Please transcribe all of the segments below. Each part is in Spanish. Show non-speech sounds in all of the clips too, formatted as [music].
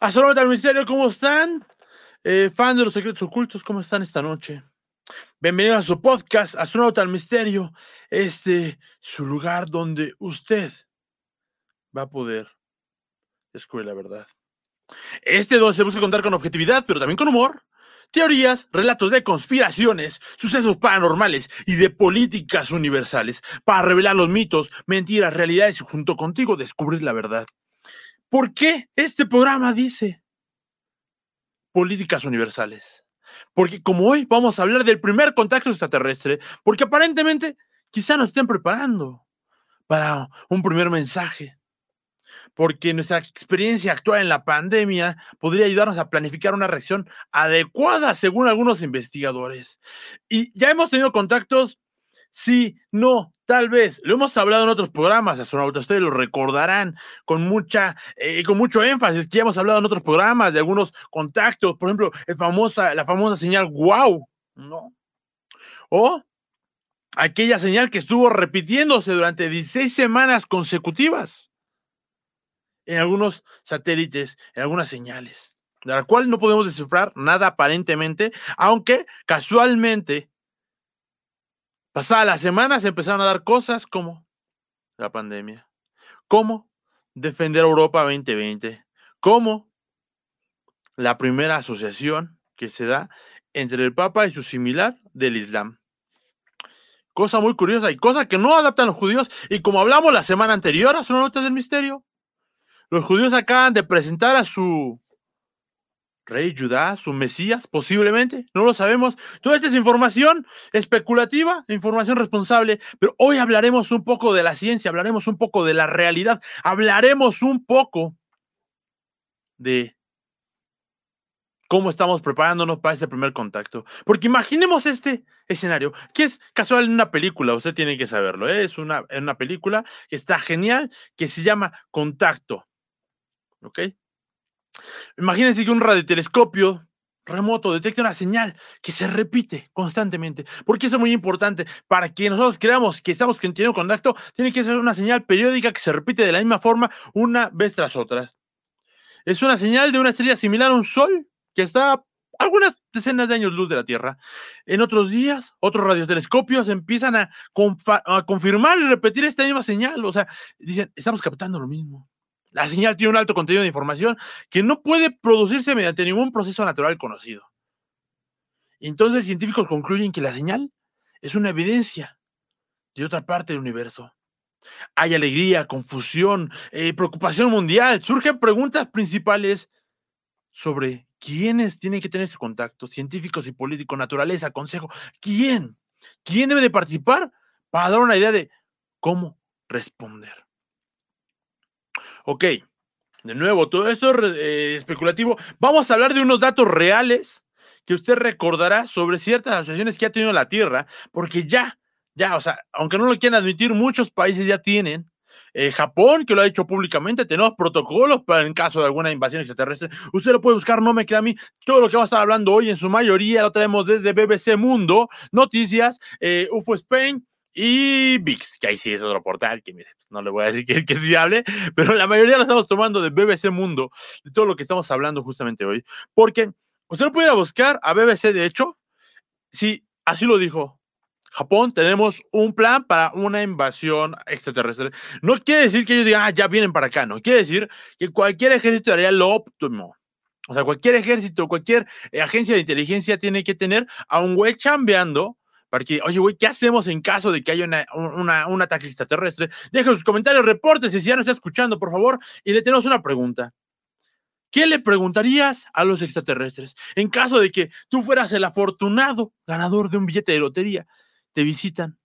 Astronauta del Misterio, ¿cómo están? Eh, fan de los secretos ocultos, ¿cómo están esta noche? Bienvenidos a su podcast, Astronauta del Misterio. Este, su lugar donde usted va a poder descubrir la verdad. Este donde se busca contar con objetividad, pero también con humor. Teorías, relatos de conspiraciones, sucesos paranormales y de políticas universales para revelar los mitos, mentiras, realidades y junto contigo descubrir la verdad. ¿Por qué este programa dice políticas universales? Porque como hoy vamos a hablar del primer contacto extraterrestre, porque aparentemente quizá nos estén preparando para un primer mensaje, porque nuestra experiencia actual en la pandemia podría ayudarnos a planificar una reacción adecuada según algunos investigadores. Y ya hemos tenido contactos, sí, no, Tal vez, lo hemos hablado en otros programas, astronautas, ustedes lo recordarán con mucha, eh, con mucho énfasis, que ya hemos hablado en otros programas de algunos contactos, por ejemplo, la famosa señal wow, ¿no? O aquella señal que estuvo repitiéndose durante 16 semanas consecutivas en algunos satélites, en algunas señales, de la cual no podemos descifrar nada aparentemente, aunque casualmente Pasada las semanas empezaron a dar cosas como la pandemia, como defender Europa 2020, como la primera asociación que se da entre el Papa y su similar del Islam. Cosa muy curiosa y cosa que no adaptan los judíos. Y como hablamos la semana anterior a su nota del misterio, los judíos acaban de presentar a su rey Judá, su Mesías, posiblemente, no lo sabemos. Toda esta es información especulativa, información responsable, pero hoy hablaremos un poco de la ciencia, hablaremos un poco de la realidad, hablaremos un poco de cómo estamos preparándonos para este primer contacto. Porque imaginemos este escenario, que es casual en una película, usted tiene que saberlo, ¿eh? es una, una película que está genial, que se llama Contacto. ¿Ok? Imagínense que un radiotelescopio remoto detecta una señal que se repite constantemente. Porque eso es muy importante. Para que nosotros creamos que estamos teniendo contacto, tiene que ser una señal periódica que se repite de la misma forma una vez tras otra. Es una señal de una estrella similar a un sol que está a algunas decenas de años luz de la Tierra. En otros días, otros radiotelescopios empiezan a, a confirmar y repetir esta misma señal. O sea, dicen, estamos captando lo mismo. La señal tiene un alto contenido de información que no puede producirse mediante ningún proceso natural conocido. Entonces, científicos concluyen que la señal es una evidencia de otra parte del universo. Hay alegría, confusión, eh, preocupación mundial. Surgen preguntas principales sobre quiénes tienen que tener este contacto, científicos y políticos, naturaleza, consejo. ¿Quién? ¿Quién debe de participar para dar una idea de cómo responder? Ok, de nuevo, todo esto es eh, especulativo. Vamos a hablar de unos datos reales que usted recordará sobre ciertas asociaciones que ha tenido la Tierra, porque ya, ya, o sea, aunque no lo quieran admitir, muchos países ya tienen. Eh, Japón, que lo ha dicho públicamente, tenemos protocolos para en caso de alguna invasión extraterrestre. Usted lo puede buscar, no me crea a mí. Todo lo que vamos a estar hablando hoy, en su mayoría, lo tenemos desde BBC Mundo, Noticias, eh, UFO Spain y VIX, que ahí sí es otro portal que, mire, no le voy a decir que, es viable, [laughs] pero la mayoría lo estamos tomando de BBC Mundo, de todo lo que estamos hablando justamente hoy, porque usted lo puede buscar a BBC, de hecho, si así lo dijo. Japón, tenemos un plan para una invasión extraterrestre. No quiere decir que ellos digan, ah, ya vienen para acá, no. Quiere decir que cualquier ejército haría lo óptimo. O sea, cualquier ejército, cualquier eh, agencia de inteligencia tiene que tener a un güey chambeando para que, oye, güey, ¿qué hacemos en caso de que haya un ataque extraterrestre? Dejen sus comentarios, reportes si ya no está escuchando, por favor, y le tenemos una pregunta. ¿Qué le preguntarías a los extraterrestres en caso de que tú fueras el afortunado ganador de un billete de lotería? Te visitan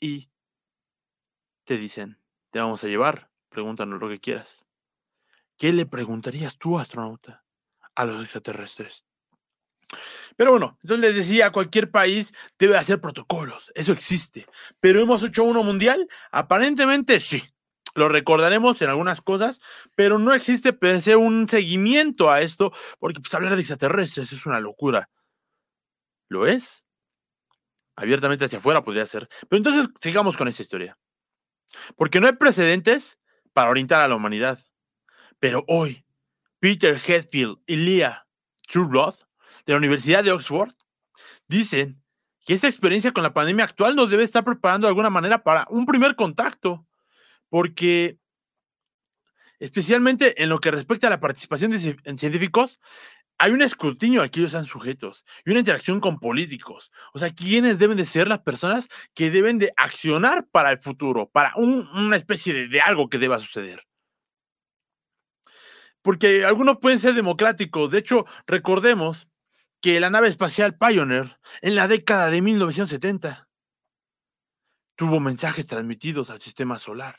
y te dicen, te vamos a llevar, pregúntanos lo que quieras. ¿Qué le preguntarías tú, astronauta, a los extraterrestres? Pero bueno, entonces les decía, cualquier país debe hacer protocolos, eso existe. Pero hemos hecho uno mundial, aparentemente sí. Lo recordaremos en algunas cosas, pero no existe pensé un seguimiento a esto, porque pues hablar de extraterrestres es una locura. ¿Lo es? Abiertamente hacia afuera podría ser. Pero entonces sigamos con esta historia. Porque no hay precedentes para orientar a la humanidad. Pero hoy Peter Hetfield y Leah Trueblood de la Universidad de Oxford dicen que esta experiencia con la pandemia actual nos debe estar preparando de alguna manera para un primer contacto, porque especialmente en lo que respecta a la participación de científicos, hay un escrutinio al que ellos sean sujetos y una interacción con políticos. O sea, ¿quiénes deben de ser las personas que deben de accionar para el futuro, para una especie de algo que deba suceder? Porque algunos pueden ser democráticos. De hecho, recordemos que la nave espacial Pioneer en la década de 1970 tuvo mensajes transmitidos al sistema solar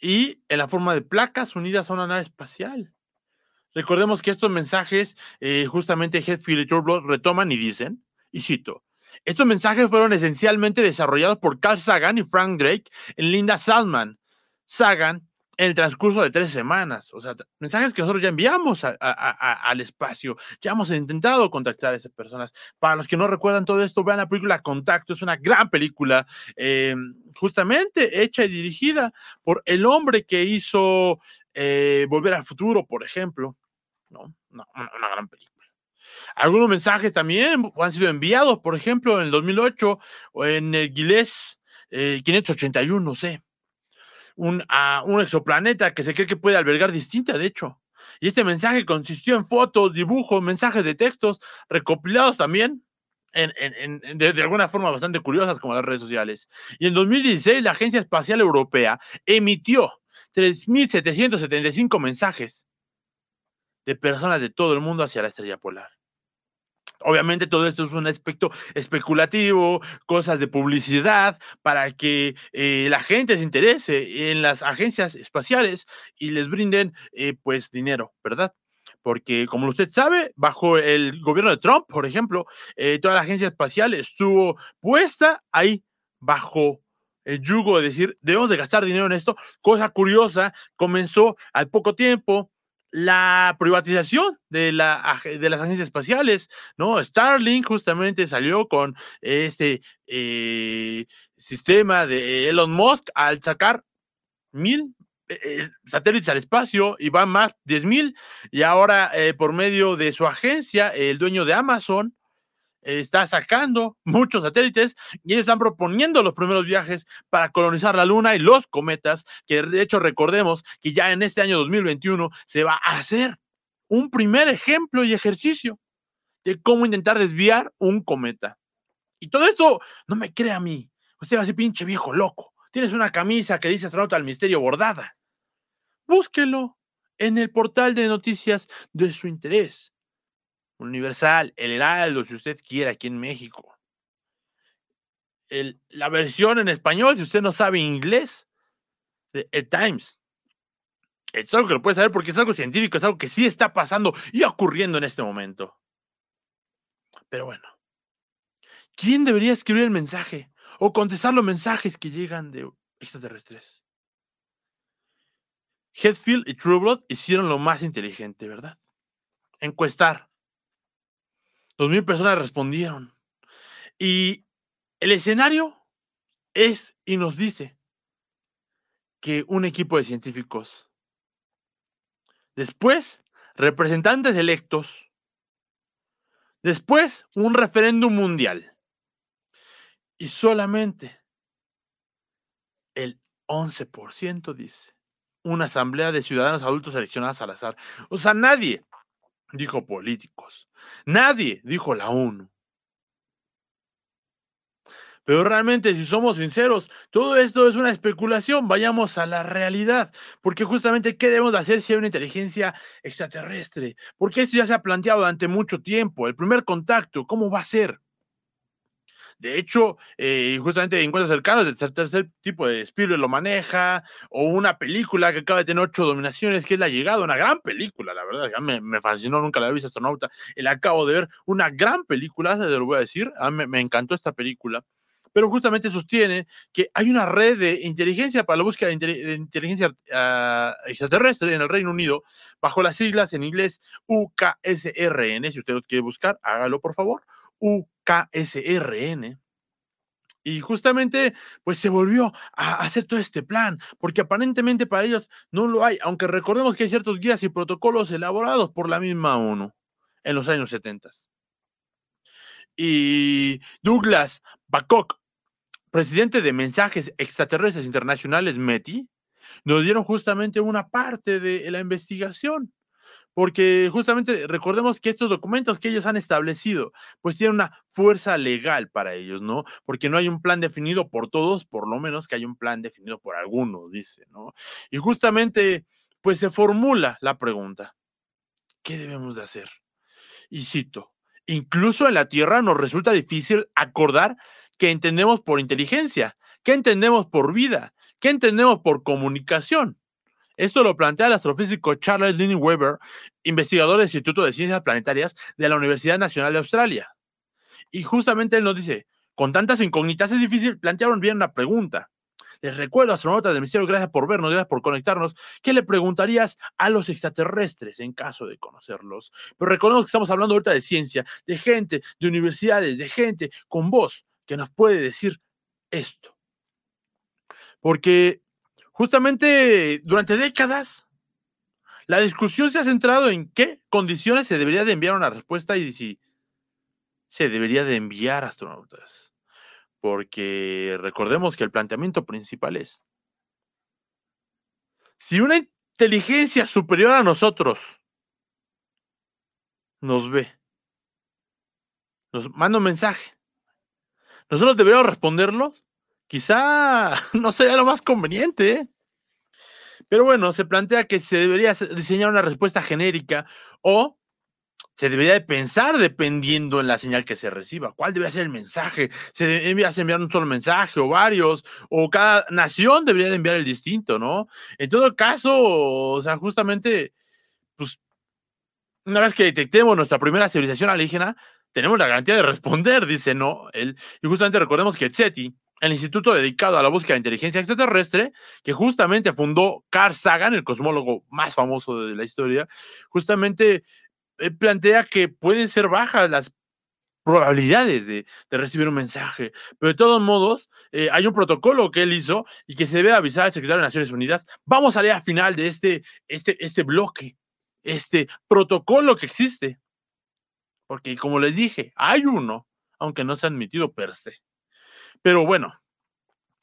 y en la forma de placas unidas a una nave espacial. Recordemos que estos mensajes, eh, justamente Hetfield y Turbo retoman y dicen, y cito, estos mensajes fueron esencialmente desarrollados por Carl Sagan y Frank Drake en Linda Salman. Sagan en el transcurso de tres semanas. O sea, mensajes que nosotros ya enviamos al espacio. Ya hemos intentado contactar a esas personas. Para los que no recuerdan todo esto, vean la película Contacto. Es una gran película, eh, justamente hecha y dirigida por el hombre que hizo eh, Volver al Futuro, por ejemplo. ¿no? una, gran película. Algunos mensajes también han sido enviados, por ejemplo, en el 2008 o en el Giles 581, no sé un, exoplaneta que se cree que puede albergar distinta, de hecho. Y este mensaje consistió en fotos, dibujos, mensajes de textos, recopilados también de, alguna forma bastante curiosas como las redes sociales. Y en 2016 la Agencia Espacial Europea emitió 3.775 mensajes de personas de todo el mundo hacia la estrella polar. Obviamente todo esto es un aspecto especulativo, cosas de publicidad para que eh, la gente se interese en las agencias espaciales y les brinden eh, pues dinero, ¿verdad? Porque como usted sabe, bajo el gobierno de Trump, por ejemplo, eh, toda la agencia espacial estuvo puesta ahí bajo el yugo de decir, debemos de gastar dinero en esto. Cosa curiosa, comenzó al poco tiempo la privatización de, la, de las agencias espaciales, ¿no? Starlink justamente salió con este eh, sistema de Elon Musk al sacar mil eh, eh, satélites al espacio y van más, diez mil, y ahora por medio de su agencia, el dueño de Amazon, está sacando muchos satélites y ellos están proponiendo los primeros viajes para colonizar la Luna y los cometas, que de hecho recordemos que ya en este año 2021 se va a hacer un primer ejemplo y ejercicio de cómo intentar desviar un cometa. Y todo esto no me cree a mí. Usted va a ser pinche viejo loco. Tienes una camisa que dice astronauta al misterio bordada. Búsquelo en el portal de noticias de su interés. Universal, El Heraldo, si usted quiere, aquí en México. La versión en español, si usted no sabe inglés, de El Times. Es algo que lo puede saber porque es algo científico, es algo que sí está pasando y ocurriendo en este momento. Pero bueno, ¿quién debería escribir el mensaje o contestar los mensajes que llegan de extraterrestres? Hetfield y Trueblood hicieron lo más inteligente, ¿verdad? Encuestar Dos mil personas respondieron. Y el escenario es y nos dice que un equipo de científicos, después representantes electos, después un referéndum mundial y solamente el 11% dice una asamblea de ciudadanos adultos seleccionados al azar. O sea, nadie dijo políticos. Nadie dijo la ONU. Pero realmente, si somos sinceros, todo esto es una especulación. Vayamos a la realidad. Porque justamente, ¿qué debemos de hacer si hay una inteligencia extraterrestre? Porque esto ya se ha planteado durante mucho tiempo. El primer contacto, ¿cómo va a ser? De hecho, eh, justamente encuentros cercanos del tercer tipo de Spielberg lo maneja, o una película que acaba de tener ocho dominaciones, que es La Llegada, una gran película, la verdad, ya me, me fascinó, nunca la había visto astronauta, la acabo de ver, una gran película, se lo voy a decir, a mí me encantó esta película pero justamente sostiene que hay una red de inteligencia para la búsqueda de, inteligencia uh, extraterrestre en el Reino Unido, bajo las siglas en inglés UKSRN. Si usted lo quiere buscar, hágalo por favor. UKSRN. Y justamente, pues se volvió a hacer todo este plan, porque aparentemente para ellos no lo hay, aunque recordemos que hay ciertos guías y protocolos elaborados por la misma ONU en los años 70. Y Douglas Bacok, presidente de Mensajes Extraterrestres Internacionales, METI, nos dieron justamente una parte de la investigación porque justamente recordemos que estos documentos que ellos han establecido, pues tienen una fuerza legal para ellos, ¿no? Porque no hay un plan definido por todos, por lo menos que hay un plan definido por algunos, dice, ¿no? Y justamente, pues se formula la pregunta, ¿qué debemos de hacer? Y cito, incluso en la Tierra nos resulta difícil acordar qué entendemos por inteligencia, qué entendemos por vida, qué entendemos por comunicación. Esto lo plantea el astrofísico Charles Lynn Weber, investigador del Instituto de Ciencias Planetarias de la Universidad Nacional de Australia. Y justamente él nos dice, con tantas incógnitas es difícil plantear bien una pregunta. Les recuerdo, astronautas del misterio, gracias por vernos, gracias por conectarnos. ¿Qué le preguntarías a los extraterrestres en caso de conocerlos? Pero recordemos que estamos hablando ahorita de ciencia, de gente, de universidades, de gente con voz que nos puede decir esto. Porque Justamente durante décadas, la discusión se ha centrado en qué condiciones se debería de enviar una respuesta y si se debería de enviar astronautas. Porque recordemos que el planteamiento principal es, si una inteligencia superior a nosotros nos ve, nos manda un mensaje, nosotros deberíamos responderlo quizá [laughs] no sería lo más conveniente. ¿eh? Pero bueno, se plantea que se debería diseñar una respuesta genérica o se debería de pensar dependiendo en la señal que se reciba. ¿Cuál debería ser el mensaje? ¿Se debería enviar un solo mensaje o varios? ¿O cada nación debería de enviar el distinto, no? En todo caso, o sea, justamente, pues, una vez que detectemos nuestra primera civilización alienígena, tenemos la garantía de responder, dice, ¿no? Y justamente recordemos que SETI, el instituto dedicado a la búsqueda de inteligencia extraterrestre, que justamente fundó Carl Sagan, el cosmólogo más famoso de la historia, justamente eh, plantea que pueden ser bajas las probabilidades de, recibir un mensaje. Pero de todos modos, eh, hay un protocolo que él hizo y que se debe avisar al secretario de Naciones Unidas. Vamos a leer al final de este, este, este bloque, este protocolo que existe. Porque como les dije, hay uno, aunque no se ha admitido per se. Pero bueno,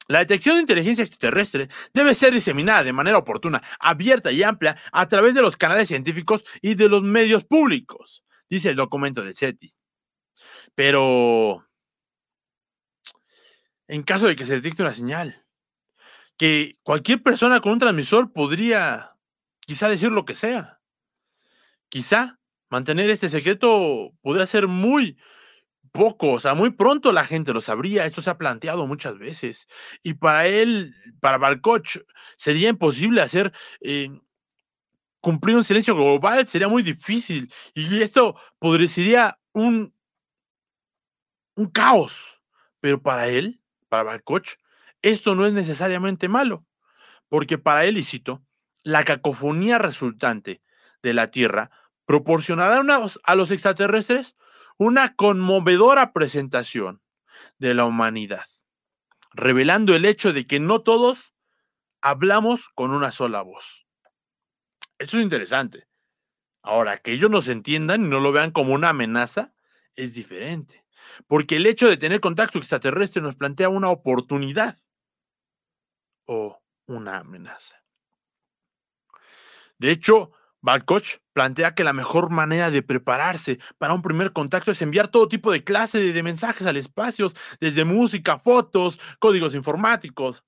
la detección de inteligencia extraterrestre debe ser diseminada de manera oportuna, abierta y amplia a través de los canales científicos y de los medios públicos, dice el documento del SETI. Pero, en caso de que se detecte una señal, que cualquier persona con un transmisor podría quizá decir lo que sea. Quizá mantener este secreto podría ser muy, poco, o sea, muy pronto la gente lo sabría, esto se ha planteado muchas veces. Y para él, para Balcoch, sería imposible hacer, eh, cumplir un silencio global, sería muy difícil. Y esto podría un, un caos. Pero para él, para Balcoch, esto no es necesariamente malo, porque para él, y la cacofonía resultante de la Tierra proporcionará a los extraterrestres una conmovedora presentación de la humanidad, revelando el hecho de que no todos hablamos con una sola voz. Eso es interesante. Ahora, que ellos nos entiendan y no lo vean como una amenaza, es diferente. Porque el hecho de tener contacto extraterrestre nos plantea una oportunidad o una amenaza. De hecho, Balcoch plantea que la mejor manera de prepararse para un primer contacto es enviar todo tipo de clase de, mensajes al espacio, desde música, fotos, códigos informáticos.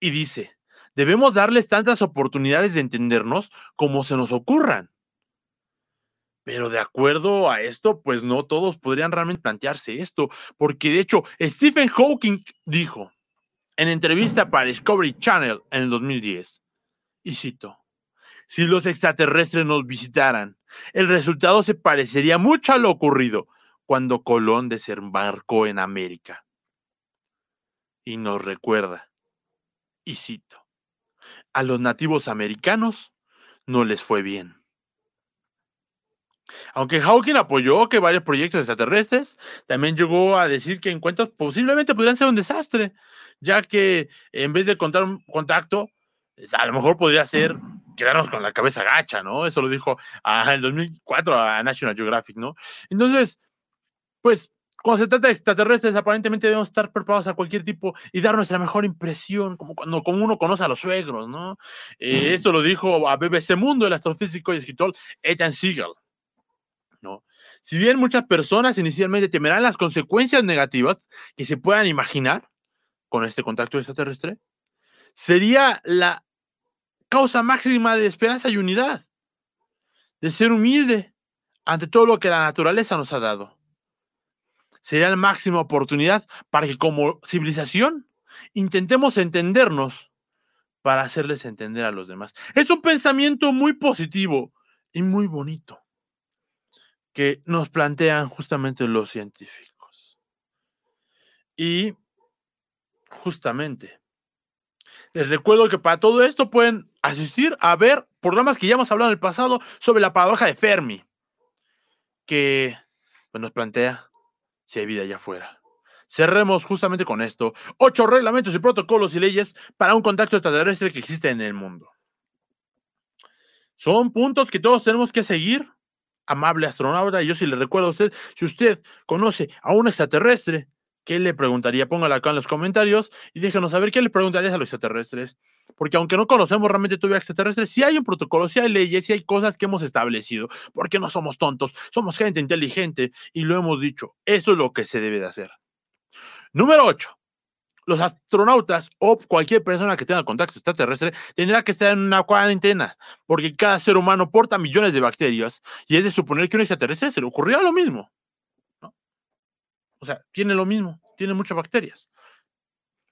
Y dice, debemos darles tantas oportunidades de entendernos como se nos ocurran. Pero de acuerdo a esto, pues no todos podrían realmente plantearse esto, porque de hecho Stephen Hawking dijo en entrevista para Discovery Channel en el 2010, y cito, si los extraterrestres nos visitaran, el resultado se parecería mucho a lo ocurrido cuando Colón desembarcó en América. Y nos recuerda, y cito, a los nativos americanos no les fue bien. Aunque Hawking apoyó que varios proyectos extraterrestres, también llegó a decir que encuentros posiblemente podrían ser un desastre, ya que en vez de contar un contacto, a lo mejor podría ser quedarnos con la cabeza gacha, ¿no? Eso lo dijo en el 2004 a National Geographic, ¿no? Entonces, pues cuando se trata de extraterrestres, aparentemente debemos estar preparados a cualquier tipo y dar nuestra mejor impresión, como cuando como uno conoce a los suegros, ¿no? Eh, esto lo dijo a BBC Mundo el astrofísico y escritor Ethan Siegel, ¿no? Si bien muchas personas inicialmente temerán las consecuencias negativas que se puedan imaginar con este contacto extraterrestre, sería la causa máxima de esperanza y unidad, de ser humilde ante todo lo que la naturaleza nos ha dado sería la máxima oportunidad para que como civilización intentemos entendernos para hacerles entender a los demás. Es un pensamiento muy positivo y muy bonito que nos plantean justamente los científicos. Y justamente, les recuerdo que para todo esto pueden asistir a ver programas que ya hemos hablado en el pasado sobre la paradoja de Fermi, que pues, nos plantea si hay vida allá afuera. Cerremos justamente con esto. Ocho reglamentos y protocolos y leyes para un contacto extraterrestre que existe en el mundo. Son puntos que todos tenemos que seguir, amable astronauta. Yo sí le recuerdo a usted, si usted conoce a un extraterrestre, ¿qué le preguntaría? Póngalo acá en los comentarios y déjenos saber qué le preguntarías a los extraterrestres. Porque aunque no conocemos realmente todavía extraterrestres, sí hay un protocolo, sí hay leyes, sí hay cosas que hemos establecido. Porque no somos tontos, somos gente inteligente y lo hemos dicho. Eso es lo que se debe de hacer. Número 8. Los astronautas o cualquier persona que tenga contacto extraterrestre tendrá que estar en una cuarentena, porque cada ser humano porta millones de bacterias y es de suponer que un extraterrestre se le ocurriría lo mismo. O sea, tiene lo mismo, tiene muchas bacterias.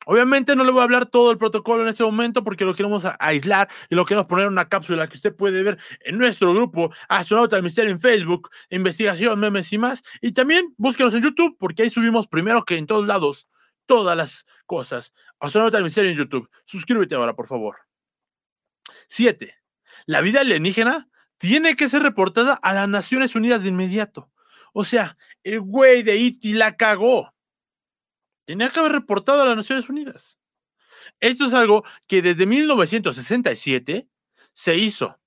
Obviamente no le voy a hablar todo el protocolo en este momento porque lo queremos aislar y lo queremos poner en una cápsula que usted puede ver en nuestro grupo Astronauta del Misterio en Facebook, investigación, memes y más. Y también búsquenos en YouTube porque ahí subimos primero que en todos lados todas las cosas. Astronauta del Misterio en YouTube. Suscríbete ahora, por favor. Siete. La vida alienígena tiene que ser reportada a las Naciones Unidas de inmediato. O sea, el güey de Iti la cagó. Tenía que haber reportado a las Naciones Unidas. Esto es algo que desde 1967 se hizo,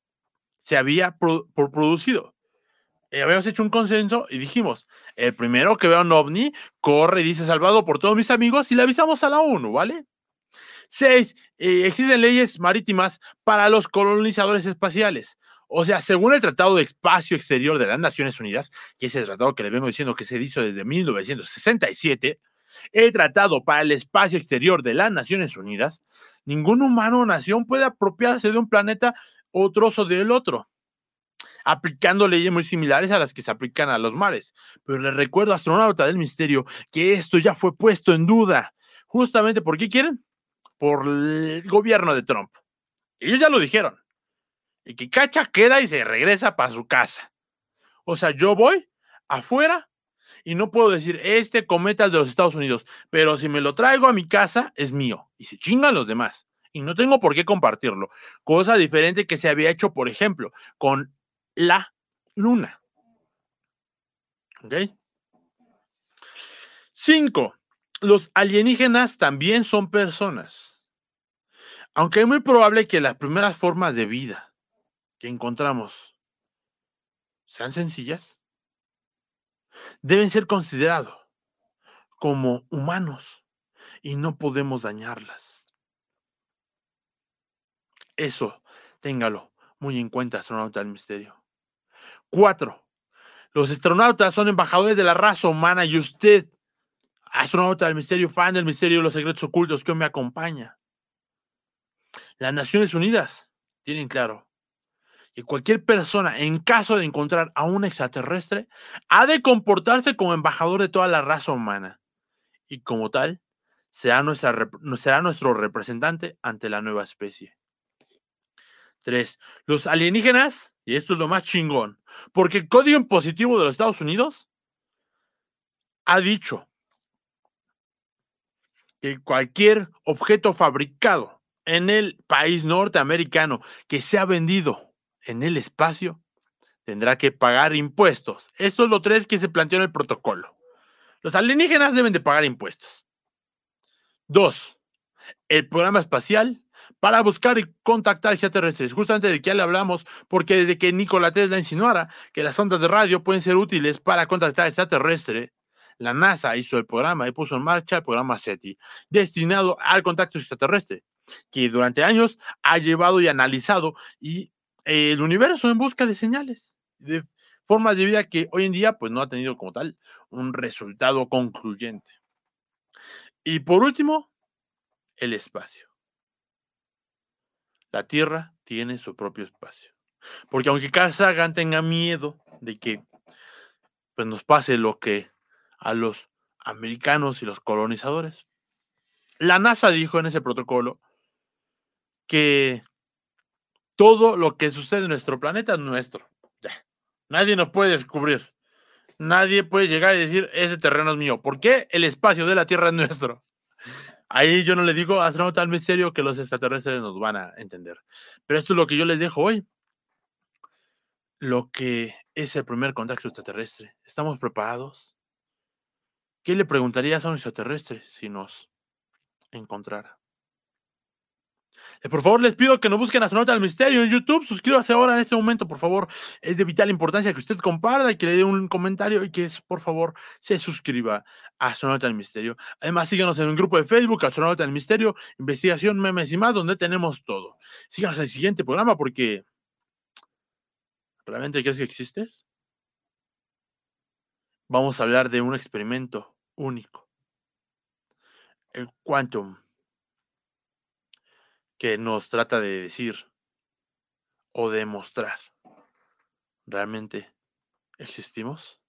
se había producido. Eh, habíamos hecho un consenso y dijimos, el primero que vea un ovni, corre y dice salvado por todos mis amigos y le avisamos a la ONU, ¿vale? Seis, eh, existen leyes marítimas para los colonizadores espaciales. O sea, según el Tratado de Espacio Exterior de las Naciones Unidas, que es el tratado que le vengo diciendo que se hizo desde 1967, el Tratado para el Espacio Exterior de las Naciones Unidas, ningún humano o nación puede apropiarse de un planeta o trozo del otro, aplicando leyes muy similares a las que se aplican a los mares. Pero le recuerdo, astronauta del misterio, que esto ya fue puesto en duda. Justamente, ¿por qué quieren? Por el gobierno de Trump. Ellos ya lo dijeron y que cacha queda y se regresa para su casa. O sea, yo voy afuera y no puedo decir, este cometa es de los Estados Unidos, pero si me lo traigo a mi casa, es mío y se chingan los demás. Y no tengo por qué compartirlo. Cosa diferente que se había hecho, por ejemplo, con la luna. ¿Ok? Cinco, los alienígenas también son personas. Aunque es muy probable que las primeras formas de vida que encontramos sean sencillas, deben ser considerados como humanos y no podemos dañarlas. Eso, téngalo muy en cuenta, astronauta del misterio. Cuatro, los astronautas son embajadores de la raza humana y usted, astronauta del misterio, fan del misterio de los secretos ocultos que me acompaña. Las Naciones Unidas tienen claro cualquier persona, en caso de encontrar a un extraterrestre, ha de comportarse como embajador de toda la raza humana. Y como tal, será, nuestra, será nuestro representante ante la nueva especie. Tres, los alienígenas, y esto es lo más chingón, porque el Código Impositivo de los Estados Unidos ha dicho que cualquier objeto fabricado en el país norteamericano que sea vendido en el espacio tendrá que pagar impuestos. Eso es lo tres que se planteó en el protocolo. Los alienígenas deben de pagar impuestos. Dos, el programa espacial para buscar y contactar extraterrestres. Justamente de que ya le hablamos, porque desde que Nikola Tesla insinuara que las ondas de radio pueden ser útiles para contactar extraterrestres, la NASA hizo el programa y puso en marcha el programa SETI, destinado al contacto extraterrestre, que durante años ha llevado y analizado y el universo en busca de señales, de formas de vida que hoy en día pues no ha tenido como tal un resultado concluyente. Y por último, el espacio. La Tierra tiene su propio espacio. Porque aunque Carl Sagan tenga miedo de que pues, nos pase lo que a los americanos y los colonizadores, la NASA dijo en ese protocolo que todo lo que sucede en nuestro planeta es nuestro. Nadie nos puede descubrir. Nadie puede llegar y decir, ese terreno es mío. ¿Por qué el espacio de la Tierra es nuestro? Ahí yo no le digo astronauta al misterio que los extraterrestres nos van a entender. Pero esto es lo que yo les dejo hoy. Lo que es el primer contacto extraterrestre. ¿Estamos preparados? ¿Qué le preguntarías a un extraterrestre si nos encontrara? Eh, por favor, les pido que no busquen Astronauta del Misterio en YouTube. Suscríbase ahora en este momento, por favor. Es de vital importancia que usted comparta y que le dé un comentario y que, por favor, se suscriba a Astronauta del Misterio. Además, síganos en un grupo de Facebook, Astronauta del Misterio, Investigación, Memes y más, donde tenemos todo. Síganos en el siguiente programa porque. ¿Realmente crees que existes? Vamos a hablar de un experimento único. El Quantum que nos trata de decir o demostrar. ¿Realmente existimos?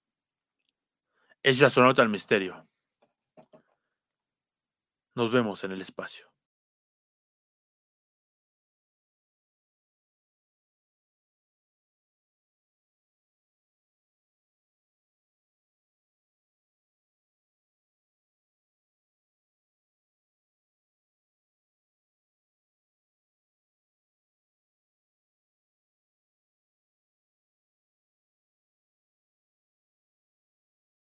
Es la sonota al misterio. Nos vemos en el espacio.